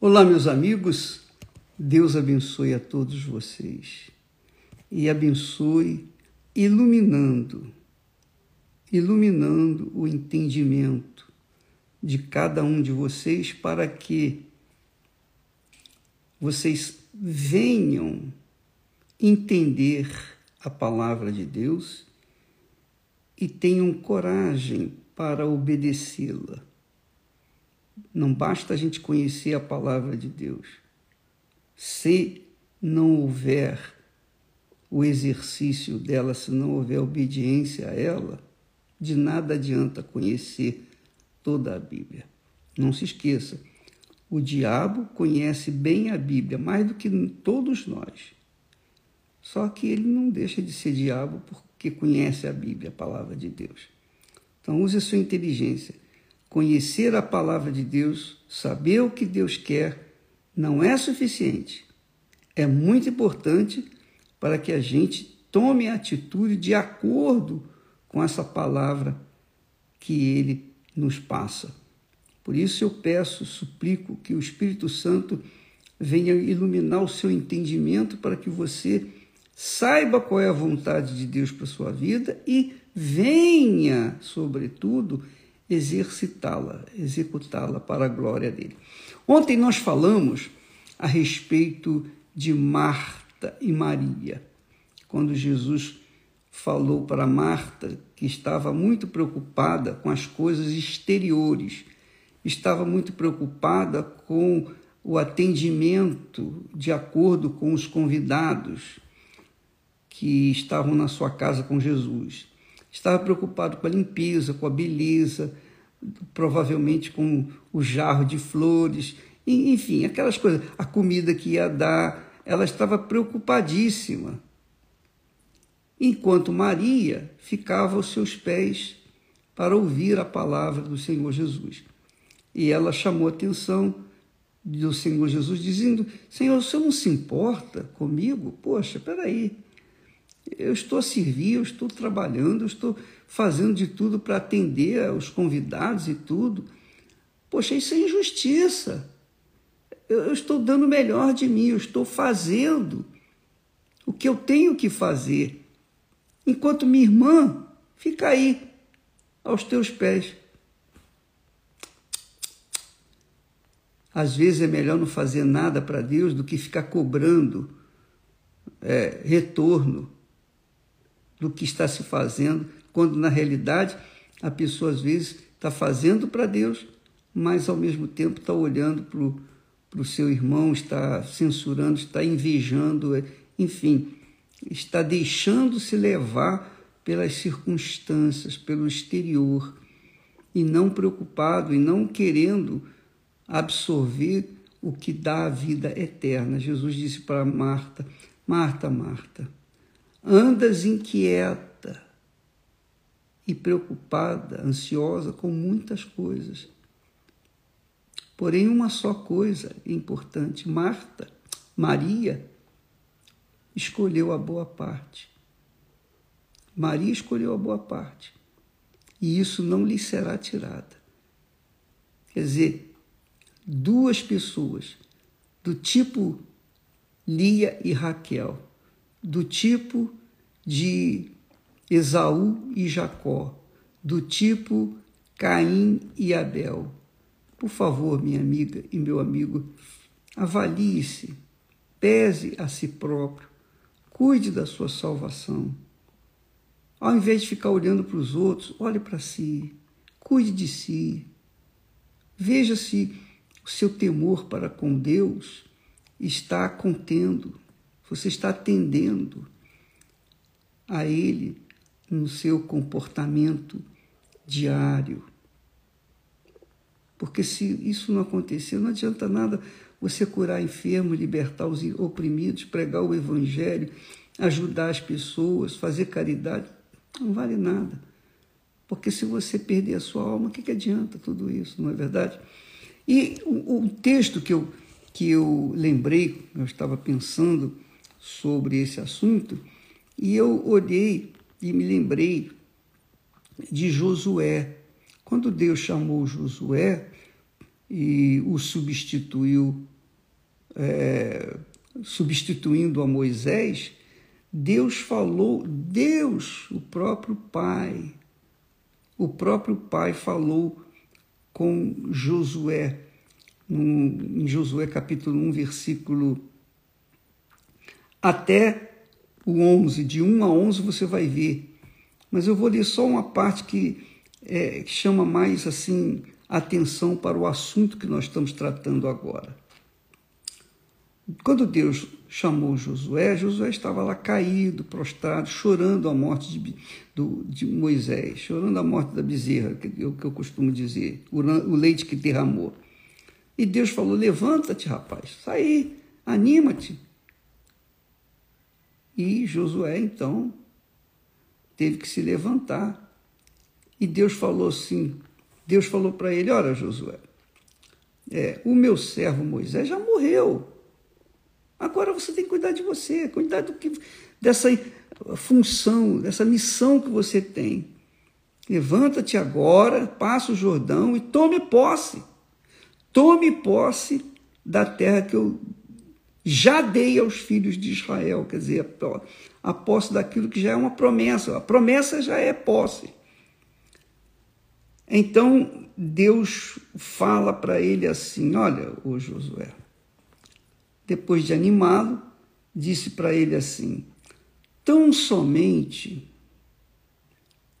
Olá, meus amigos. Deus abençoe a todos vocês e abençoe iluminando, iluminando o entendimento de cada um de vocês para que vocês venham entender a palavra de Deus e tenham coragem para obedecê-la. Não basta a gente conhecer a palavra de Deus. Se não houver o exercício dela, se não houver obediência a ela, de nada adianta conhecer toda a Bíblia. Não se esqueça, o diabo conhece bem a Bíblia, mais do que todos nós. Só que ele não deixa de ser diabo porque conhece a Bíblia, a palavra de Deus. Então, use a sua inteligência Conhecer a palavra de Deus, saber o que Deus quer, não é suficiente. É muito importante para que a gente tome a atitude de acordo com essa palavra que ele nos passa. Por isso eu peço, suplico que o Espírito Santo venha iluminar o seu entendimento para que você saiba qual é a vontade de Deus para sua vida e venha, sobretudo, exercitá-la, executá-la para a glória dele. Ontem nós falamos a respeito de Marta e Maria, quando Jesus falou para Marta que estava muito preocupada com as coisas exteriores, estava muito preocupada com o atendimento de acordo com os convidados que estavam na sua casa com Jesus. Estava preocupado com a limpeza, com a beleza, provavelmente com o jarro de flores, enfim, aquelas coisas, a comida que ia dar. Ela estava preocupadíssima. Enquanto Maria ficava aos seus pés para ouvir a palavra do Senhor Jesus. E ela chamou a atenção do Senhor Jesus, dizendo: Senhor, o senhor não se importa comigo? Poxa, peraí. Eu estou a servir, eu estou trabalhando, eu estou fazendo de tudo para atender os convidados e tudo. Poxa, isso é injustiça. Eu, eu estou dando o melhor de mim, eu estou fazendo o que eu tenho que fazer. Enquanto minha irmã fica aí, aos teus pés. Às vezes é melhor não fazer nada para Deus do que ficar cobrando é, retorno do que está se fazendo, quando na realidade a pessoa às vezes está fazendo para Deus, mas ao mesmo tempo está olhando para o seu irmão, está censurando, está invejando, é, enfim, está deixando-se levar pelas circunstâncias, pelo exterior, e não preocupado e não querendo absorver o que dá a vida eterna. Jesus disse para Marta: Marta, Marta, Andas inquieta e preocupada, ansiosa com muitas coisas. Porém, uma só coisa é importante: Marta, Maria, escolheu a boa parte. Maria escolheu a boa parte. E isso não lhe será tirada. Quer dizer, duas pessoas do tipo Lia e Raquel do tipo de Esaú e Jacó, do tipo Caim e Abel. Por favor, minha amiga e meu amigo, avalie-se, pese a si próprio, cuide da sua salvação. Ao invés de ficar olhando para os outros, olhe para si, cuide de si. Veja se o seu temor para com Deus está contendo você está atendendo a Ele no seu comportamento diário. Porque se isso não acontecer, não adianta nada você curar enfermos, libertar os oprimidos, pregar o Evangelho, ajudar as pessoas, fazer caridade. Não vale nada. Porque se você perder a sua alma, o que, que adianta tudo isso, não é verdade? E o, o texto que eu, que eu lembrei, eu estava pensando, sobre esse assunto e eu olhei e me lembrei de Josué. Quando Deus chamou Josué e o substituiu é, substituindo a Moisés, Deus falou, Deus, o próprio Pai, o próprio Pai falou com Josué, no, em Josué capítulo 1, versículo até o 11, de 1 a 11 você vai ver. Mas eu vou ler só uma parte que, é, chama mais assim atenção para o assunto que nós estamos tratando agora. Quando Deus chamou Josué, Josué estava lá caído, prostrado, chorando a morte de, do, de Moisés, chorando a morte da bezerra, que eu, que eu costumo dizer, o, o leite que derramou. E Deus falou: Levanta-te, rapaz, sai, anima-te. E Josué, então, teve que se levantar. E Deus falou assim: Deus falou para ele: Olha, Josué, é, o meu servo Moisés já morreu. Agora você tem que cuidar de você, cuidar do que, dessa função, dessa missão que você tem. Levanta-te agora, passa o Jordão e tome posse. Tome posse da terra que eu já dei aos filhos de Israel, quer dizer, a posse daquilo que já é uma promessa. A promessa já é posse. Então Deus fala para ele assim: Olha, ô Josué, depois de animá-lo, disse para ele assim: Tão somente,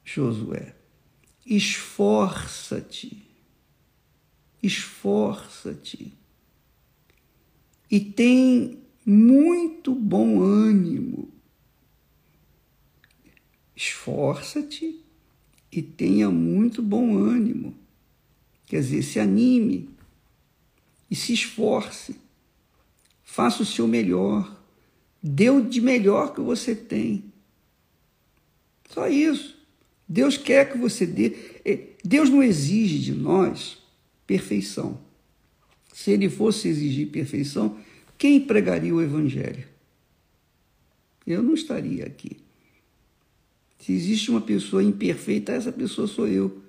Josué, esforça-te, esforça-te e tem muito bom ânimo. Esforça-te e tenha muito bom ânimo. Quer dizer, se anime e se esforce Faça o seu melhor. Dê o de melhor que você tem. Só isso. Deus quer que você dê. É, Deus não exige de nós perfeição. Se ele fosse exigir perfeição, quem pregaria o Evangelho? Eu não estaria aqui. Se existe uma pessoa imperfeita, essa pessoa sou eu.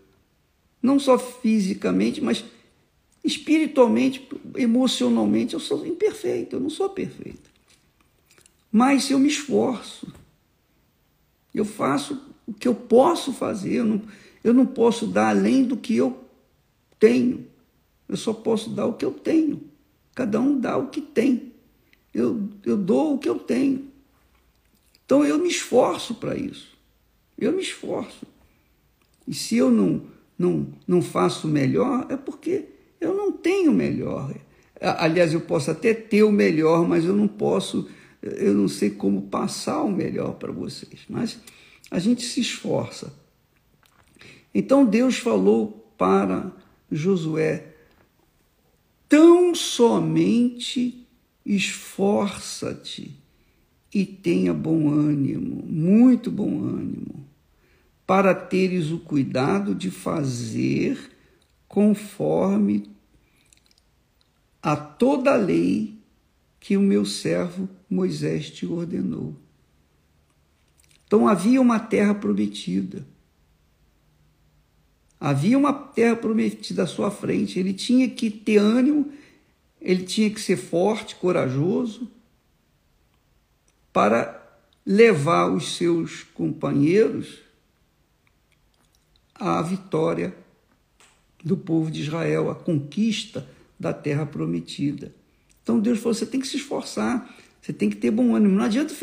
Não só fisicamente, mas espiritualmente, emocionalmente, eu sou imperfeito, eu não sou perfeito. Mas eu me esforço, eu faço o que eu posso fazer, eu não, eu não posso dar além do que eu tenho, eu só posso dar o que eu tenho. Cada um dá o que tem, eu, eu dou o que eu tenho. Então eu me esforço para isso, eu me esforço. E se eu não, não, não faço melhor, é porque eu não tenho melhor. Aliás, eu posso até ter o melhor, mas eu não posso, eu não sei como passar o melhor para vocês. Mas a gente se esforça. Então Deus falou para Josué: tão somente esforça-te e tenha bom ânimo, muito bom ânimo, para teres o cuidado de fazer conforme a toda a lei que o meu servo Moisés te ordenou. Então havia uma terra prometida. Havia uma terra prometida à sua frente. Ele tinha que ter ânimo, ele tinha que ser forte, corajoso, para levar os seus companheiros à vitória do povo de Israel, a conquista da terra prometida. Então Deus falou: você tem que se esforçar, você tem que ter bom ânimo. Não adianta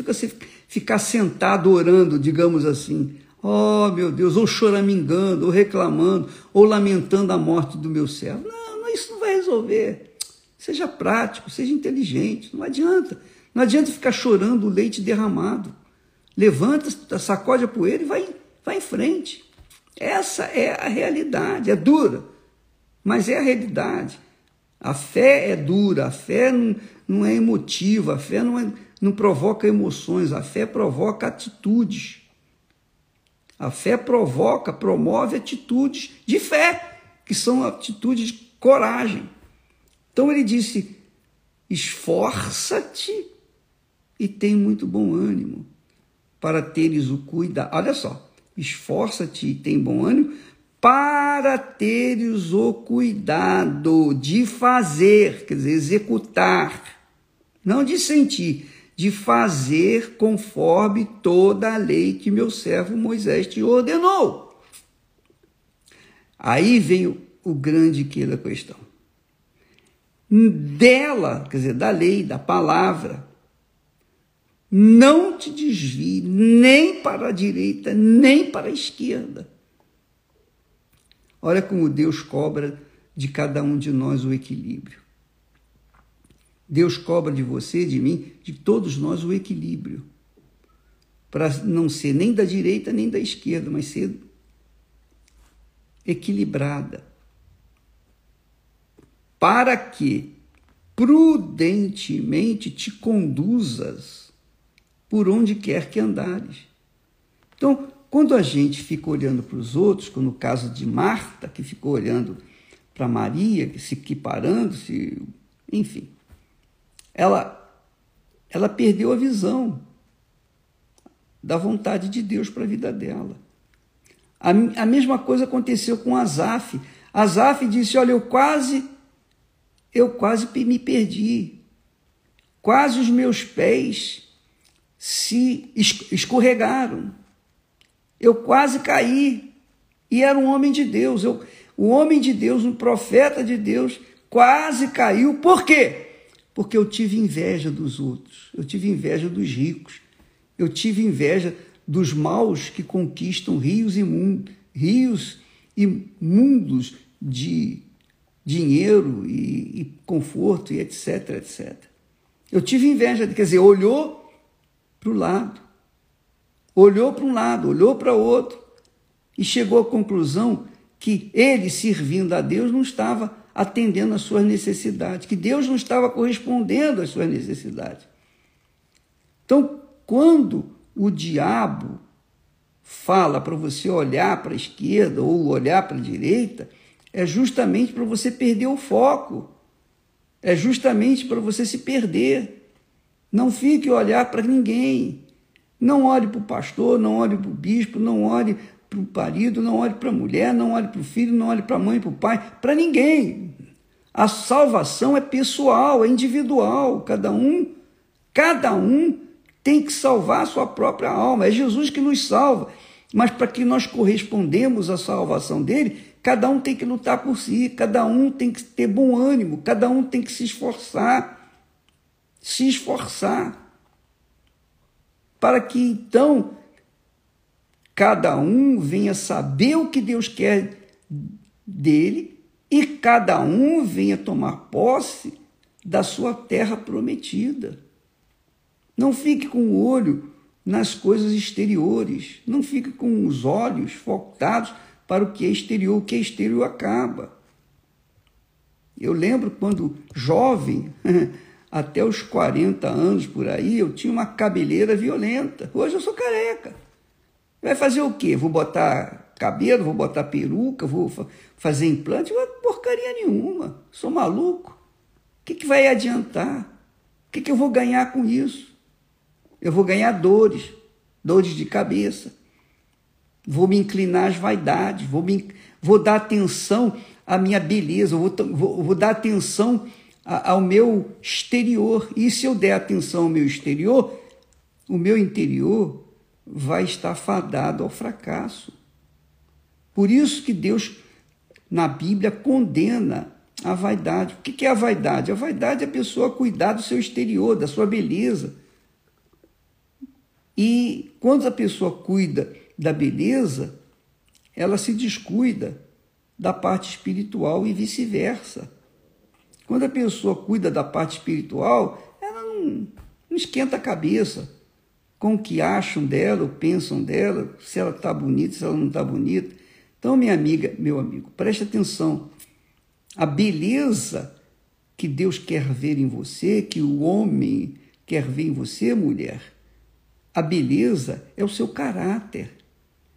ficar sentado orando, digamos assim. Oh, meu Deus, ou choramingando, ou reclamando, ou lamentando a morte do meu servo. Não, não, isso não vai resolver. Seja prático, seja inteligente, não adianta. Não adianta ficar chorando o leite derramado. Levanta, sacode a poeira e vai, vai em frente. Essa é a realidade, é dura, mas é a realidade. A fé é dura, a fé não, não é emotiva, a fé não, é, não provoca emoções, a fé provoca atitudes. A fé provoca, promove atitudes de fé, que são atitudes de coragem. Então ele disse: esforça-te e tem muito bom ânimo para teres o cuidado. Olha só, esforça-te e tem bom ânimo, para teres o cuidado de fazer, quer dizer, executar não de sentir, de fazer conforme toda a lei que meu servo Moisés te ordenou. Aí vem o, o grande que da questão. Dela, quer dizer, da lei, da palavra, não te desvie nem para a direita, nem para a esquerda. Olha como Deus cobra de cada um de nós o equilíbrio. Deus cobra de você, de mim, de todos nós o equilíbrio. Para não ser nem da direita nem da esquerda, mas ser equilibrada. Para que prudentemente te conduzas por onde quer que andares. Então, quando a gente fica olhando para os outros, como no caso de Marta, que ficou olhando para Maria, se equiparando, se, enfim, ela, ela perdeu a visão da vontade de Deus para a vida dela. A, a mesma coisa aconteceu com Azaf. Azaf disse: Olha, eu quase, eu quase me perdi. Quase os meus pés se escorregaram. Eu quase caí. E era um homem de Deus. Eu, o homem de Deus, um profeta de Deus, quase caiu. Por quê? Porque eu tive inveja dos outros, eu tive inveja dos ricos, eu tive inveja dos maus que conquistam rios e mundos, rios e mundos de dinheiro e, e conforto e etc, etc. Eu tive inveja, quer dizer, olhou para o lado, olhou para um lado, olhou para outro e chegou à conclusão que ele, servindo a Deus, não estava atendendo às suas necessidades, que Deus não estava correspondendo às suas necessidades. Então, quando o diabo fala para você olhar para a esquerda ou olhar para a direita, é justamente para você perder o foco, é justamente para você se perder. Não fique olhar para ninguém. Não olhe para o pastor, não olhe para o bispo, não olhe para o marido, não olhe para a mulher, não olhe para o filho, não olhe para a mãe, para o pai, para ninguém. A salvação é pessoal, é individual. Cada um, cada um tem que salvar a sua própria alma. É Jesus que nos salva. Mas para que nós correspondemos à salvação dele, cada um tem que lutar por si, cada um tem que ter bom ânimo, cada um tem que se esforçar. Se esforçar. Para que então cada um venha saber o que Deus quer dele e cada um venha tomar posse da sua terra prometida. Não fique com o olho nas coisas exteriores, não fique com os olhos focados para o que é exterior, o que é exterior acaba. Eu lembro quando jovem, até os 40 anos por aí, eu tinha uma cabeleira violenta. Hoje eu sou careca. Vai fazer o quê? Vou botar cabelo, vou botar peruca, vou fazer implante? Porcaria nenhuma. Sou maluco. O que, que vai adiantar? O que, que eu vou ganhar com isso? Eu vou ganhar dores, dores de cabeça. Vou me inclinar às vaidades, vou, me, vou dar atenção à minha beleza, vou, vou, vou dar atenção ao meu exterior. E se eu der atenção ao meu exterior, o meu interior vai estar fadado ao fracasso. Por isso que Deus, na Bíblia, condena a vaidade. O que é a vaidade? A vaidade é a pessoa cuidar do seu exterior, da sua beleza. E quando a pessoa cuida da beleza, ela se descuida da parte espiritual e vice-versa. Quando a pessoa cuida da parte espiritual, ela não, não esquenta a cabeça com o que acham dela ou pensam dela, se ela está bonita, se ela não está bonita. Então, minha amiga, meu amigo, preste atenção. A beleza que Deus quer ver em você, que o homem quer ver em você, mulher, a beleza é o seu caráter,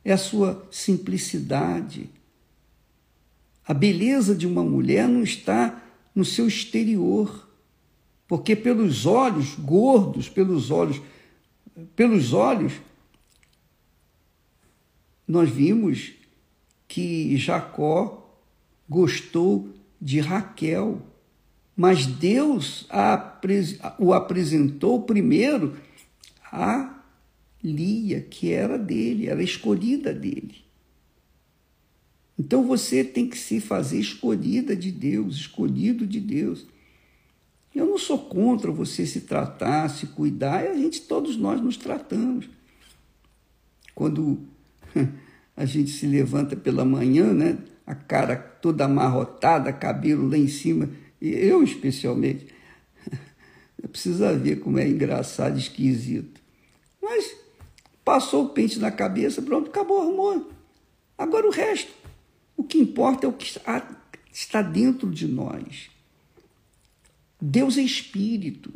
é a sua simplicidade. A beleza de uma mulher não está no seu exterior, porque pelos olhos gordos, pelos olhos pelos olhos, nós vimos que Jacó gostou de Raquel. Mas Deus o apresentou primeiro a Lia, que era dele, era escolhida dele. Então você tem que se fazer escolhida de Deus, escolhido de Deus. Eu não sou contra você se tratar, se cuidar, a gente, todos nós nos tratamos. Quando a gente se levanta pela manhã, né, a cara toda amarrotada, cabelo lá em cima, eu especialmente, precisa ver como é engraçado, esquisito. Mas passou o pente na cabeça, pronto, acabou, arrumou. Agora o resto, o que importa é o que está dentro de nós. Deus é espírito.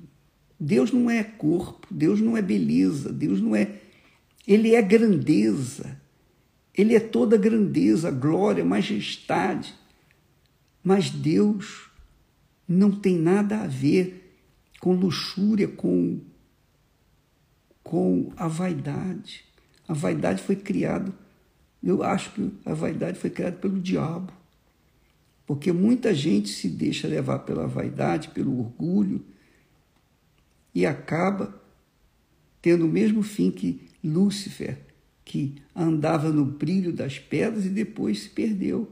Deus não é corpo, Deus não é beleza, Deus não é. Ele é grandeza. Ele é toda grandeza, glória, majestade. Mas Deus não tem nada a ver com luxúria, com, com a vaidade. A vaidade foi criada, eu acho que a vaidade foi criada pelo diabo. Porque muita gente se deixa levar pela vaidade, pelo orgulho, e acaba tendo o mesmo fim que Lúcifer, que andava no brilho das pedras e depois se perdeu.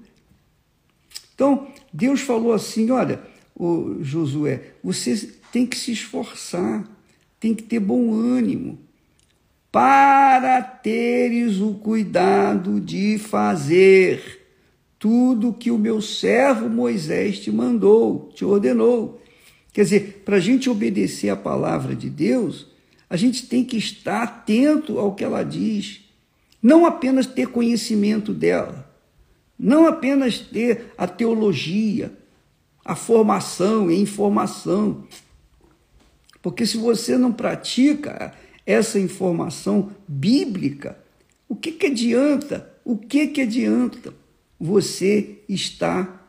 Então, Deus falou assim: olha, Josué, você tem que se esforçar, tem que ter bom ânimo, para teres o cuidado de fazer tudo que o meu servo Moisés te mandou, te ordenou. Quer dizer, para a gente obedecer a palavra de Deus, a gente tem que estar atento ao que ela diz, não apenas ter conhecimento dela, não apenas ter a teologia, a formação e informação. Porque se você não pratica essa informação bíblica, o que, que adianta? O que, que adianta? Você está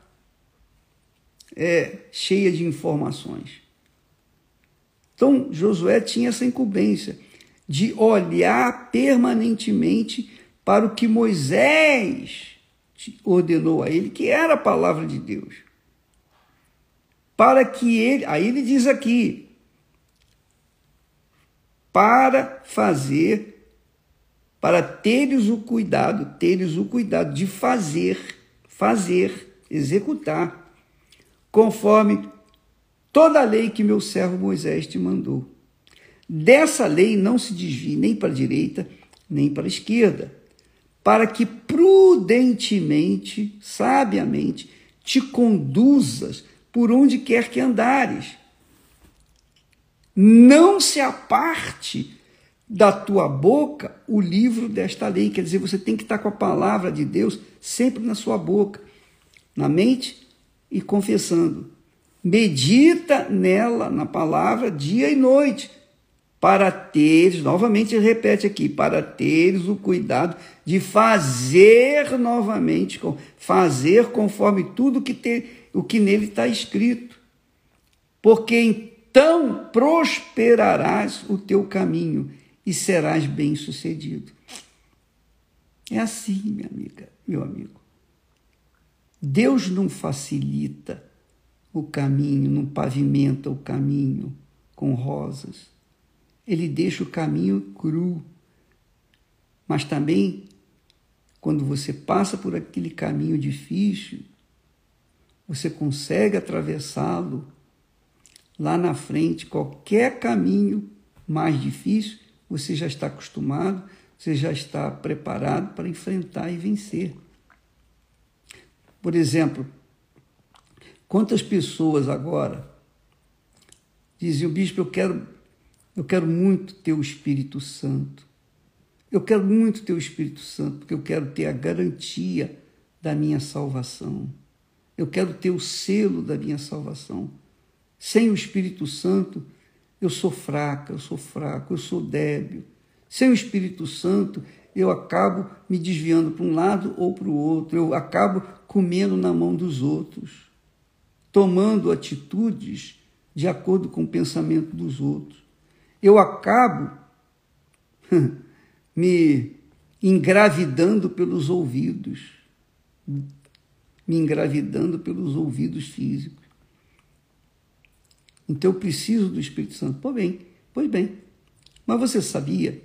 é, cheia de informações. Então, Josué tinha essa incumbência de olhar permanentemente para o que Moisés ordenou a ele, que era a palavra de Deus. Para que ele, aí ele diz aqui, para fazer para teres o cuidado, teres o cuidado de fazer, fazer, executar, conforme toda a lei que meu servo Moisés te mandou. Dessa lei não se desvie nem para a direita, nem para a esquerda, para que prudentemente, sabiamente, te conduzas por onde quer que andares. Não se aparte da tua boca o livro desta lei. Quer dizer, você tem que estar com a palavra de Deus sempre na sua boca, na mente e confessando. Medita nela, na palavra, dia e noite, para teres, novamente repete aqui, para teres o cuidado de fazer novamente, fazer conforme tudo que te, o que nele está escrito. Porque então prosperarás o teu caminho e serás bem-sucedido. É assim, minha amiga, meu amigo. Deus não facilita o caminho, não pavimenta o caminho com rosas. Ele deixa o caminho cru. Mas também, quando você passa por aquele caminho difícil, você consegue atravessá-lo. Lá na frente, qualquer caminho mais difícil, você já está acostumado, você já está preparado para enfrentar e vencer. Por exemplo, quantas pessoas agora diziam, bispo, eu quero, eu quero muito ter o Espírito Santo. Eu quero muito ter o Espírito Santo, porque eu quero ter a garantia da minha salvação. Eu quero ter o selo da minha salvação. Sem o Espírito Santo, eu sou fraca, eu sou fraco, eu sou débil. Sem o Espírito Santo, eu acabo me desviando para um lado ou para o outro, eu acabo comendo na mão dos outros, tomando atitudes de acordo com o pensamento dos outros. Eu acabo me engravidando pelos ouvidos, me engravidando pelos ouvidos físicos. Então eu preciso do Espírito Santo. Pois bem, pois bem. Mas você sabia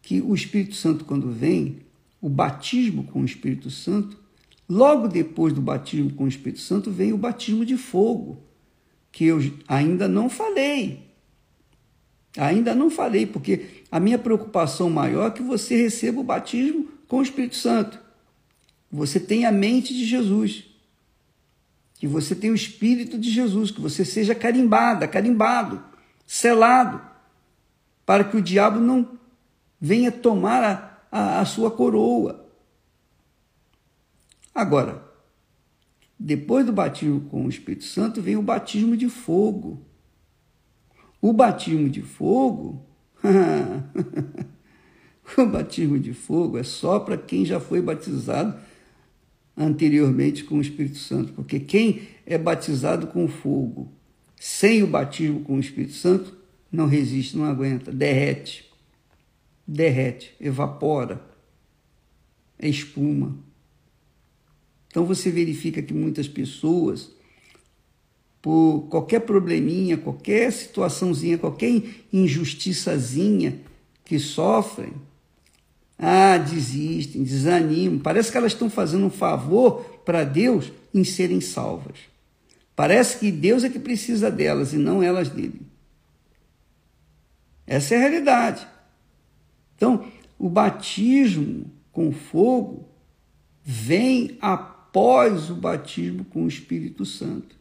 que o Espírito Santo, quando vem, o batismo com o Espírito Santo, logo depois do batismo com o Espírito Santo, vem o batismo de fogo, que eu ainda não falei. Ainda não falei, porque a minha preocupação maior é que você receba o batismo com o Espírito Santo. Você tenha a mente de Jesus. Que você tenha o Espírito de Jesus, que você seja carimbada, carimbado, selado, para que o diabo não venha tomar a, a, a sua coroa. Agora, depois do batismo com o Espírito Santo, vem o batismo de fogo. O batismo de fogo. o batismo de fogo é só para quem já foi batizado anteriormente com o Espírito Santo, porque quem é batizado com fogo, sem o batismo com o Espírito Santo, não resiste, não aguenta, derrete, derrete, evapora, é espuma. Então você verifica que muitas pessoas, por qualquer probleminha, qualquer situaçãozinha, qualquer injustiçazinha que sofrem, ah, desistem, desanimam. Parece que elas estão fazendo um favor para Deus em serem salvas. Parece que Deus é que precisa delas e não elas dele. Essa é a realidade. Então, o batismo com fogo vem após o batismo com o Espírito Santo.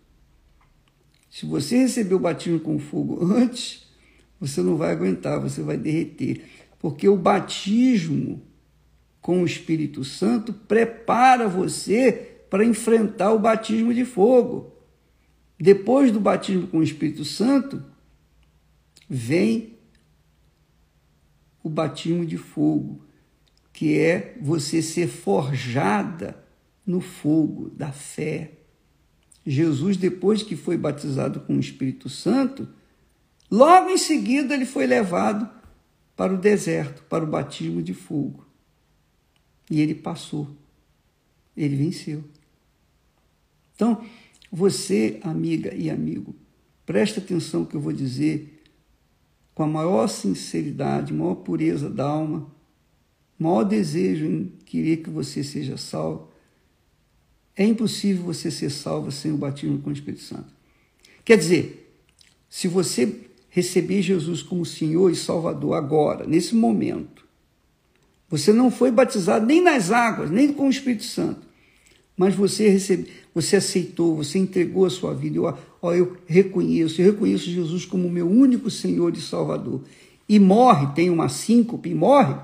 Se você receber o batismo com fogo antes, você não vai aguentar, você vai derreter. Porque o batismo com o Espírito Santo prepara você para enfrentar o batismo de fogo. Depois do batismo com o Espírito Santo, vem o batismo de fogo, que é você ser forjada no fogo da fé. Jesus, depois que foi batizado com o Espírito Santo, logo em seguida ele foi levado para o deserto, para o batismo de fogo. E ele passou. Ele venceu. Então, você, amiga e amigo, presta atenção no que eu vou dizer com a maior sinceridade, maior pureza da alma, maior desejo em querer que você seja salvo. É impossível você ser salvo sem o batismo com o Espírito Santo. Quer dizer, se você receber Jesus como Senhor e Salvador agora, nesse momento, você não foi batizado nem nas águas, nem com o Espírito Santo, mas você recebe, você aceitou, você entregou a sua vida. Eu, ó, eu reconheço, eu reconheço Jesus como meu único Senhor e Salvador. E morre, tem uma síncope, e morre,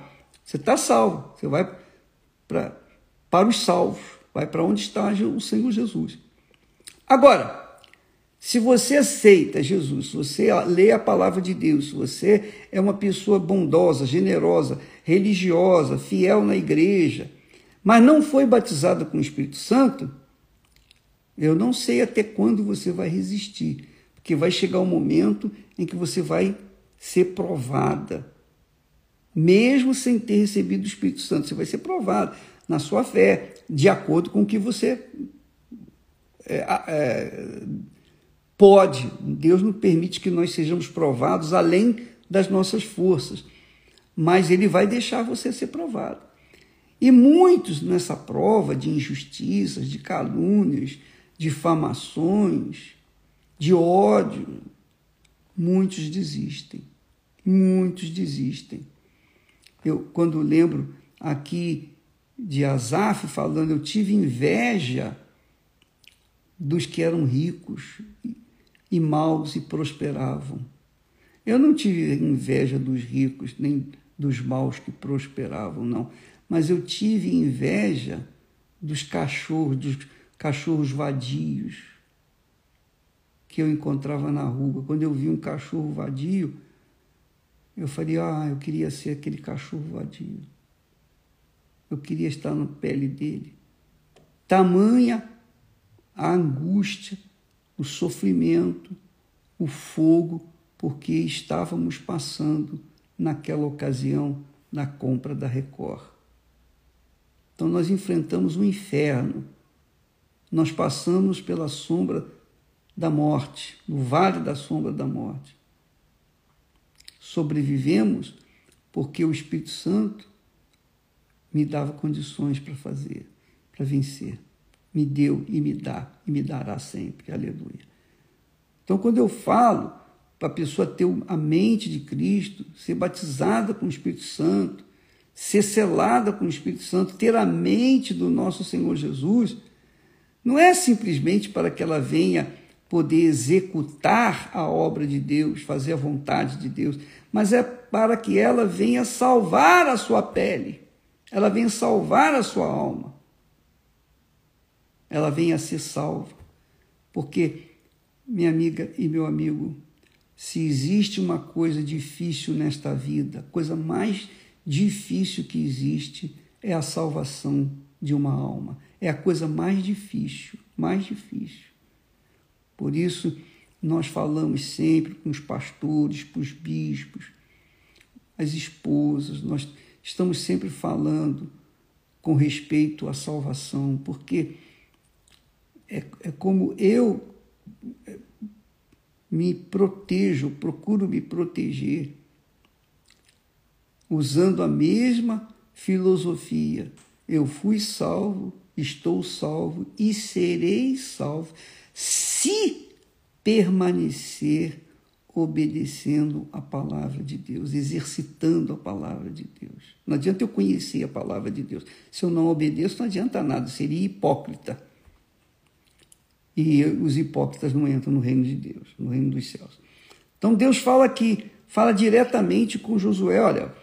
você está salvo. Você vai pra, para os salvos, vai para onde está o Senhor Jesus. Agora, se você aceita Jesus, se você lê a palavra de Deus, se você é uma pessoa bondosa, generosa, religiosa, fiel na igreja, mas não foi batizado com o Espírito Santo, eu não sei até quando você vai resistir, porque vai chegar um momento em que você vai ser provada. Mesmo sem ter recebido o Espírito Santo, você vai ser provado na sua fé, de acordo com o que você é, é, pode. Deus não permite que nós sejamos provados além das nossas forças, mas Ele vai deixar você ser provado. E muitos nessa prova de injustiças, de calúnias, difamações, de ódio, muitos desistem. Muitos desistem. Eu, quando lembro aqui de Asaf falando, eu tive inveja dos que eram ricos e maus e prosperavam. Eu não tive inveja dos ricos, nem dos maus que prosperavam, não mas eu tive inveja dos cachorros, dos cachorros vadios que eu encontrava na rua. Quando eu vi um cachorro vadio, eu falei: ah, eu queria ser aquele cachorro vadio. Eu queria estar na pele dele. Tamanha a angústia, o sofrimento, o fogo, porque estávamos passando naquela ocasião na compra da Record. Então nós enfrentamos o inferno. Nós passamos pela sombra da morte, no vale da sombra da morte. Sobrevivemos porque o Espírito Santo me dava condições para fazer, para vencer. Me deu e me dá e me dará sempre. Aleluia. Então, quando eu falo para a pessoa ter a mente de Cristo, ser batizada com o Espírito Santo, ser selada com o Espírito Santo, ter a mente do nosso Senhor Jesus, não é simplesmente para que ela venha poder executar a obra de Deus, fazer a vontade de Deus, mas é para que ela venha salvar a sua pele, ela venha salvar a sua alma, ela venha ser salva. Porque, minha amiga e meu amigo, se existe uma coisa difícil nesta vida, a coisa mais difícil que existe é a salvação de uma alma. É a coisa mais difícil, mais difícil. Por isso, nós falamos sempre com os pastores, com os bispos, as esposas, nós estamos sempre falando com respeito à salvação, porque é, é como eu é, me protejo, procuro me proteger, usando a mesma filosofia. Eu fui salvo, estou salvo e serei salvo se permanecer obedecendo a palavra de Deus, exercitando a palavra de Deus. Não adianta eu conhecer a palavra de Deus. Se eu não obedeço, não adianta nada, seria hipócrita. E os hipócritas não entram no reino de Deus, no reino dos céus. Então Deus fala aqui, fala diretamente com Josué, olha,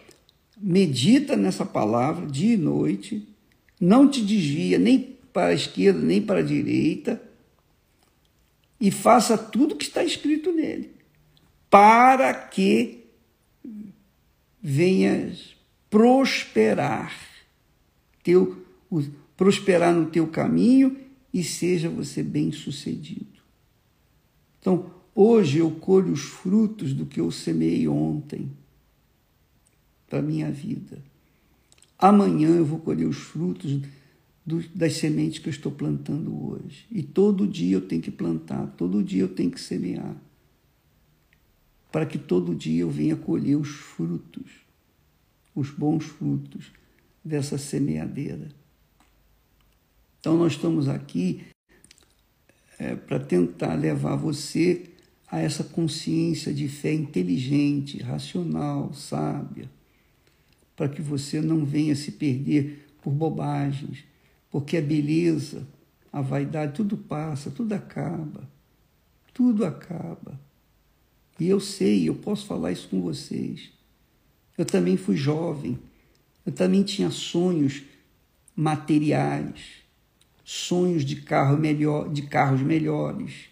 medita nessa palavra dia e noite, não te desvia nem para a esquerda nem para a direita, e faça tudo que está escrito nele, para que venhas prosperar, teu, prosperar no teu caminho e seja você bem-sucedido. Então, hoje eu colho os frutos do que eu semeei ontem para a minha vida. Amanhã eu vou colher os frutos das sementes que eu estou plantando hoje. E todo dia eu tenho que plantar, todo dia eu tenho que semear. Para que todo dia eu venha colher os frutos, os bons frutos dessa semeadeira. Então, nós estamos aqui é, para tentar levar você a essa consciência de fé inteligente, racional, sábia, para que você não venha se perder por bobagens, porque a beleza, a vaidade, tudo passa, tudo acaba, tudo acaba. E eu sei, eu posso falar isso com vocês. Eu também fui jovem, eu também tinha sonhos materiais sonhos de, carro melhor, de carros melhores,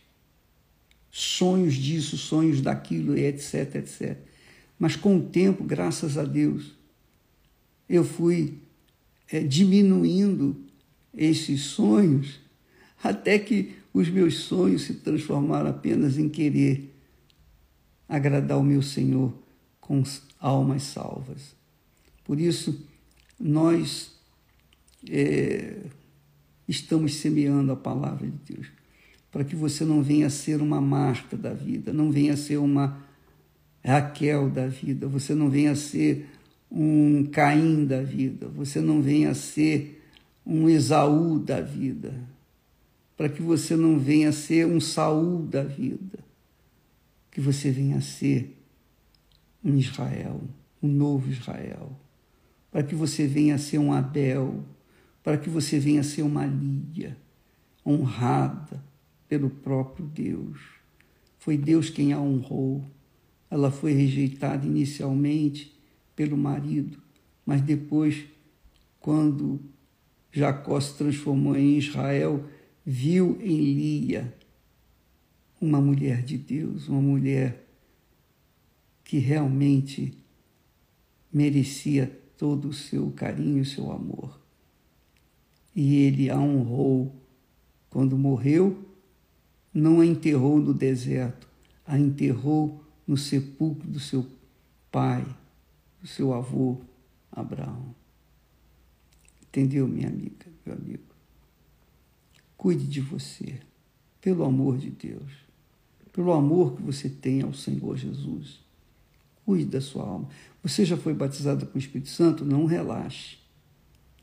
sonhos disso, sonhos daquilo, etc, etc. Mas com o tempo, graças a Deus, eu fui é, diminuindo esses sonhos até que os meus sonhos se transformaram apenas em querer agradar o meu Senhor com almas salvas. Por isso, nós é, estamos semeando a palavra de Deus. Para que você não venha a ser uma Marta da vida, não venha a ser uma Raquel da vida, você não venha a ser um Caim da vida, você não venha a ser um Esaú da vida, para que você não venha a ser um Saul da vida, que você venha a ser um Israel, um novo Israel, para que você venha a ser um Abel, para que você venha a ser uma Lídia, honrada pelo próprio Deus. Foi Deus quem a honrou. Ela foi rejeitada inicialmente pelo marido, mas depois, quando Jacó se transformou em Israel, viu em Lia uma mulher de Deus, uma mulher que realmente merecia todo o seu carinho e o seu amor e ele a honrou. Quando morreu, não a enterrou no deserto, a enterrou no sepulcro do seu pai, do seu avô Abraão. Entendeu, minha amiga, meu amigo? Cuide de você, pelo amor de Deus. pelo amor que você tem ao Senhor Jesus. Cuide da sua alma. Você já foi batizado com o Espírito Santo? Não relaxe.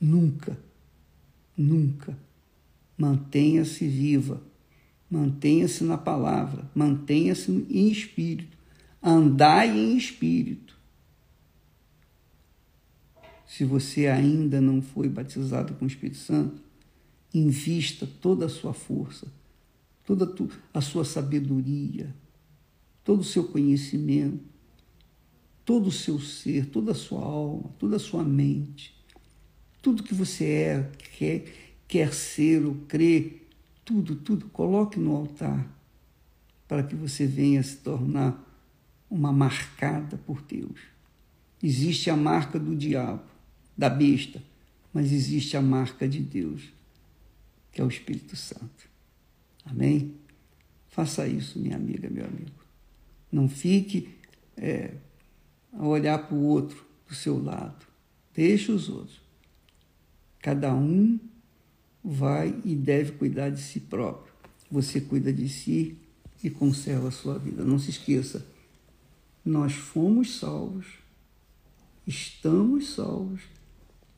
Nunca, nunca. Mantenha-se viva. Mantenha-se na palavra. Mantenha-se em espírito. Andai em espírito. Se você ainda não foi batizado com o Espírito Santo, invista toda a sua força, toda a sua sabedoria, todo o seu conhecimento, todo o seu ser, toda a sua alma, toda a sua mente, tudo que você é, quer, quer ser ou crer, tudo, tudo, coloque no altar para que você venha se tornar uma marcada por Deus. Existe a marca do diabo, da besta, mas existe a marca de Deus, que é o Espírito Santo. Amém? Faça isso, minha amiga, meu amigo. Não fique é, a olhar para o outro do seu lado. Deixe os outros. Cada um vai e deve cuidar de si próprio. Você cuida de si e conserva a sua vida. Não se esqueça, nós fomos salvos, estamos salvos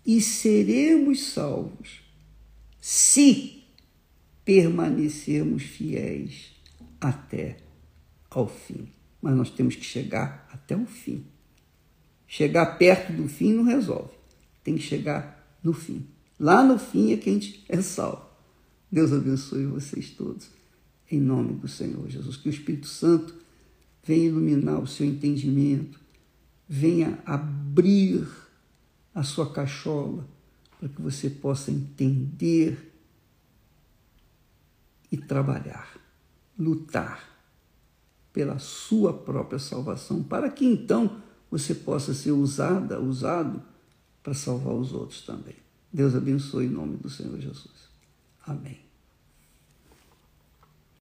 e seremos salvos se permanecermos fiéis até ao fim. Mas nós temos que chegar até o fim. Chegar perto do fim não resolve. Tem que chegar no fim. Lá no fim é que a gente é salvo. Deus abençoe vocês todos. Em nome do Senhor Jesus. Que o Espírito Santo venha iluminar o seu entendimento, venha abrir a sua cachola para que você possa entender e trabalhar, lutar pela sua própria salvação, para que então você possa ser usada, usado para salvar os outros também. Deus abençoe em nome do Senhor Jesus. Amém.